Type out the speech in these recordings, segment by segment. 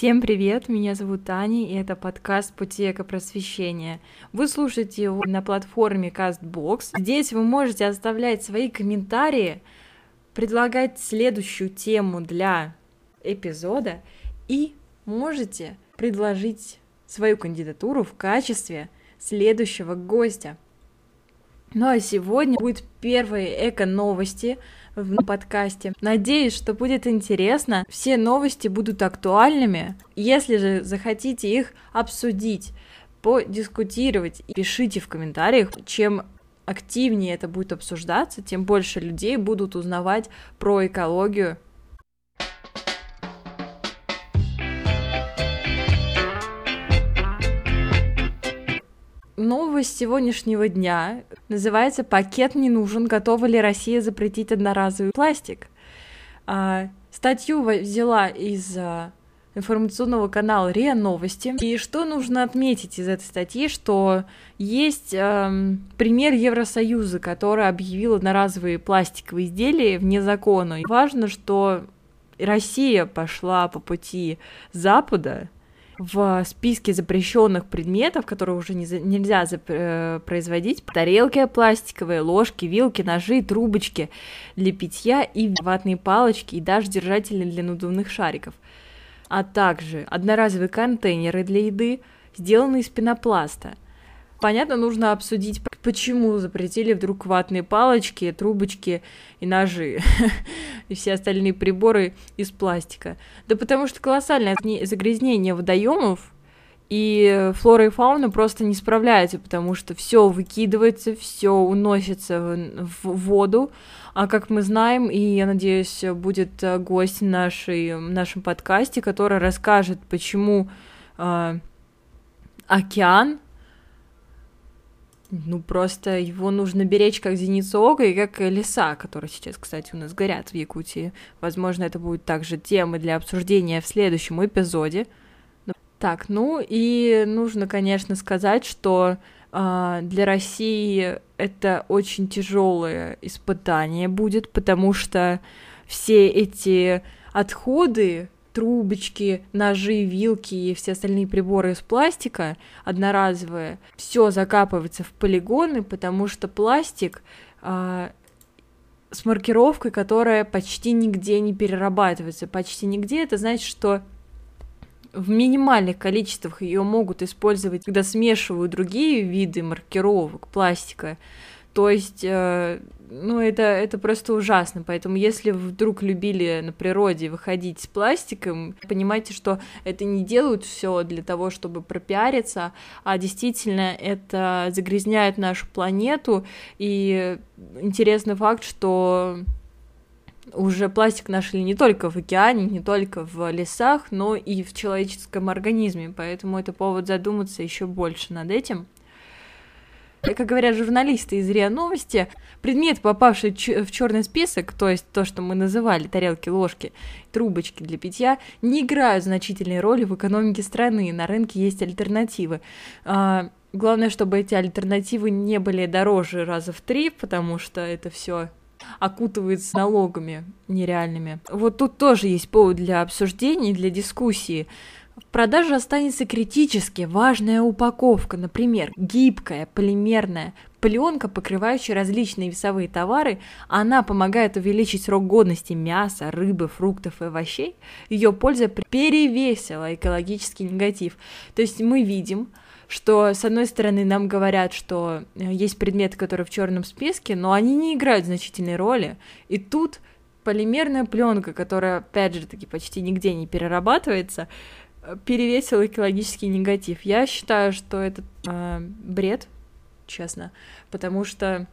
Всем привет, меня зовут Таня, и это подкаст «Пути просвещения. Вы слушаете его на платформе CastBox. Здесь вы можете оставлять свои комментарии, предлагать следующую тему для эпизода и можете предложить свою кандидатуру в качестве следующего гостя. Ну а сегодня будет первые эко-новости в подкасте. Надеюсь, что будет интересно. Все новости будут актуальными. Если же захотите их обсудить, подискутировать, пишите в комментариях. Чем активнее это будет обсуждаться, тем больше людей будут узнавать про экологию новость сегодняшнего дня называется «Пакет не нужен. Готова ли Россия запретить одноразовый пластик?» а, Статью взяла из а, информационного канала РИА Новости. И что нужно отметить из этой статьи, что есть э, пример Евросоюза, который объявил одноразовые пластиковые изделия вне закона. И важно, что Россия пошла по пути Запада, в списке запрещенных предметов, которые уже не, нельзя э, производить, тарелки пластиковые, ложки, вилки, ножи, трубочки для питья и ватные палочки и даже держатели для надувных шариков, а также одноразовые контейнеры для еды, сделанные из пенопласта – Понятно, нужно обсудить, почему запретили вдруг ватные палочки, трубочки и ножи и все остальные приборы из пластика. Да потому что колоссальное загрязнение водоемов, и флора и фауна просто не справляются, потому что все выкидывается, все уносится в, в воду. А как мы знаем, и я надеюсь, будет гость нашей, в нашем подкасте, который расскажет, почему э, океан ну, просто его нужно беречь как зеницу ока и как леса, которые сейчас, кстати, у нас горят в Якутии. Возможно, это будет также темы для обсуждения в следующем эпизоде. Так, ну и нужно, конечно, сказать, что э, для России это очень тяжелое испытание будет, потому что все эти отходы, трубочки, ножи, вилки и все остальные приборы из пластика одноразовые, все закапывается в полигоны, потому что пластик а, с маркировкой, которая почти нигде не перерабатывается. Почти нигде это значит, что в минимальных количествах ее могут использовать, когда смешивают другие виды маркировок пластика. То есть, э, ну, это, это просто ужасно. Поэтому, если вы вдруг любили на природе выходить с пластиком, понимайте, что это не делают все для того, чтобы пропиариться, а действительно это загрязняет нашу планету. И интересный факт, что уже пластик нашли не только в океане, не только в лесах, но и в человеческом организме, поэтому это повод задуматься еще больше над этим. Как говорят журналисты из РИА Новости, предметы, попавшие в черный список, то есть то, что мы называли тарелки, ложки, трубочки для питья, не играют значительной роли в экономике страны. На рынке есть альтернативы. А, главное, чтобы эти альтернативы не были дороже раза в три, потому что это все окутывается налогами нереальными. Вот тут тоже есть повод для обсуждений, для дискуссии. В продаже останется критически важная упаковка, например, гибкая, полимерная, пленка, покрывающая различные весовые товары, она помогает увеличить срок годности мяса, рыбы, фруктов и овощей. Ее польза перевесила экологический негатив. То есть мы видим, что с одной стороны нам говорят, что э, есть предметы, которые в черном списке, но они не играют значительной роли. И тут полимерная пленка, которая, опять же таки, почти нигде не перерабатывается, перевесил экологический негатив. Я считаю, что это э, бред, честно, потому что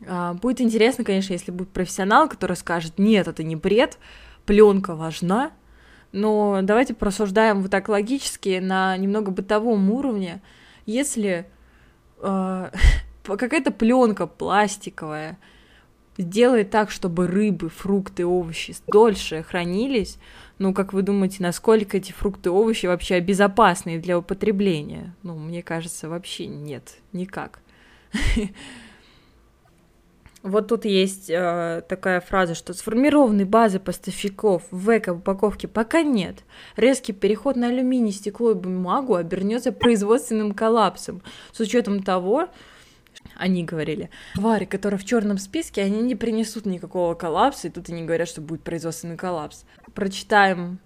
э, будет интересно, конечно, если будет профессионал, который скажет, нет, это не бред, пленка важна, но давайте просуждаем вот так логически на немного бытовом уровне. Если э, какая-то пленка пластиковая сделает так, чтобы рыбы, фрукты, овощи дольше хранились, ну, как вы думаете, насколько эти фрукты овощи вообще безопасны для употребления? Ну, мне кажется, вообще нет, никак. Вот тут есть э, такая фраза, что сформированной базы поставщиков в эко-упаковке пока нет. Резкий переход на алюминий, стекло и бумагу обернется производственным коллапсом. С учетом того, они говорили, твари, которые в черном списке, они не принесут никакого коллапса, и тут они говорят, что будет производственный коллапс. Прочитаем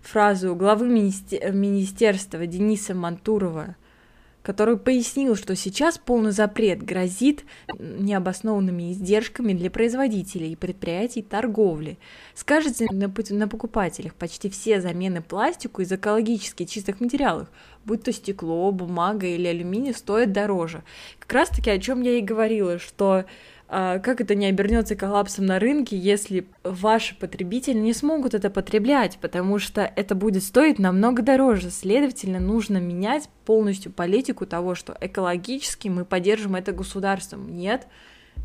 фразу главы министер- министерства Дениса Мантурова который пояснил, что сейчас полный запрет грозит необоснованными издержками для производителей и предприятий торговли. Скажется на, на покупателях почти все замены пластику из экологически чистых материалов, будь то стекло, бумага или алюминий, стоят дороже. Как раз таки о чем я и говорила, что как это не обернется коллапсом на рынке, если ваши потребители не смогут это потреблять, потому что это будет стоить намного дороже. Следовательно, нужно менять полностью политику того, что экологически мы поддержим это государством. Нет,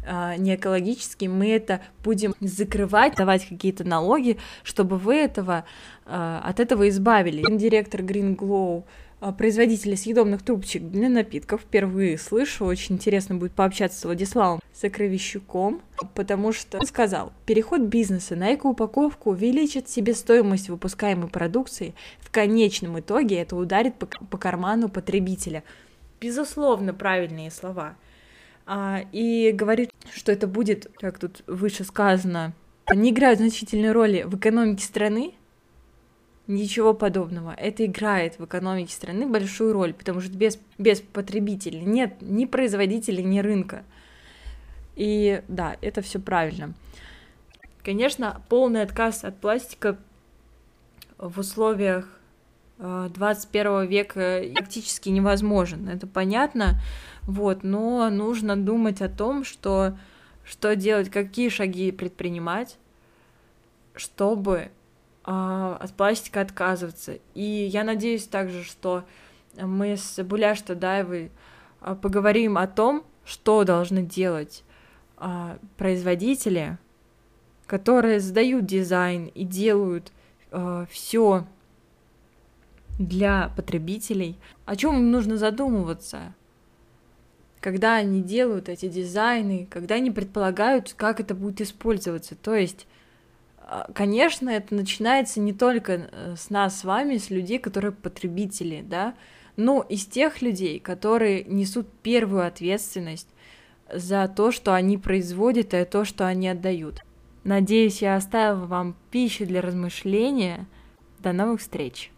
а, не экологически, мы это будем закрывать, давать какие-то налоги, чтобы вы этого, а, от этого избавили. Директор Green Glow а, производителя съедобных трубочек для напитков. Впервые слышу, очень интересно будет пообщаться с Владиславом Сокровищуком, потому что он сказал, переход бизнеса на экоупаковку увеличит себестоимость выпускаемой продукции, в конечном итоге это ударит по, по карману потребителя. Безусловно, правильные слова. А, и говорит, что это будет, как тут выше сказано, не играют значительной роли в экономике страны, Ничего подобного. Это играет в экономике страны большую роль, потому что без, без потребителей нет ни производителя, ни рынка. И да, это все правильно. Конечно, полный отказ от пластика в условиях 21 э, века практически невозможен. Это понятно, вот, но нужно думать о том, что, что делать, какие шаги предпринимать, чтобы от пластика отказываться. И я надеюсь также, что мы с Буляш Тадаевой а, поговорим о том, что должны делать а, производители, которые сдают дизайн и делают все для потребителей, о чем им нужно задумываться, когда они делают эти дизайны, когда они предполагают, как это будет использоваться. То есть а, конечно, это начинается не только э, с нас с вами, с людей, которые потребители, да, но из тех людей, которые несут первую ответственность за то, что они производят, и то, что они отдают. Надеюсь, я оставила вам пищу для размышления. До новых встреч!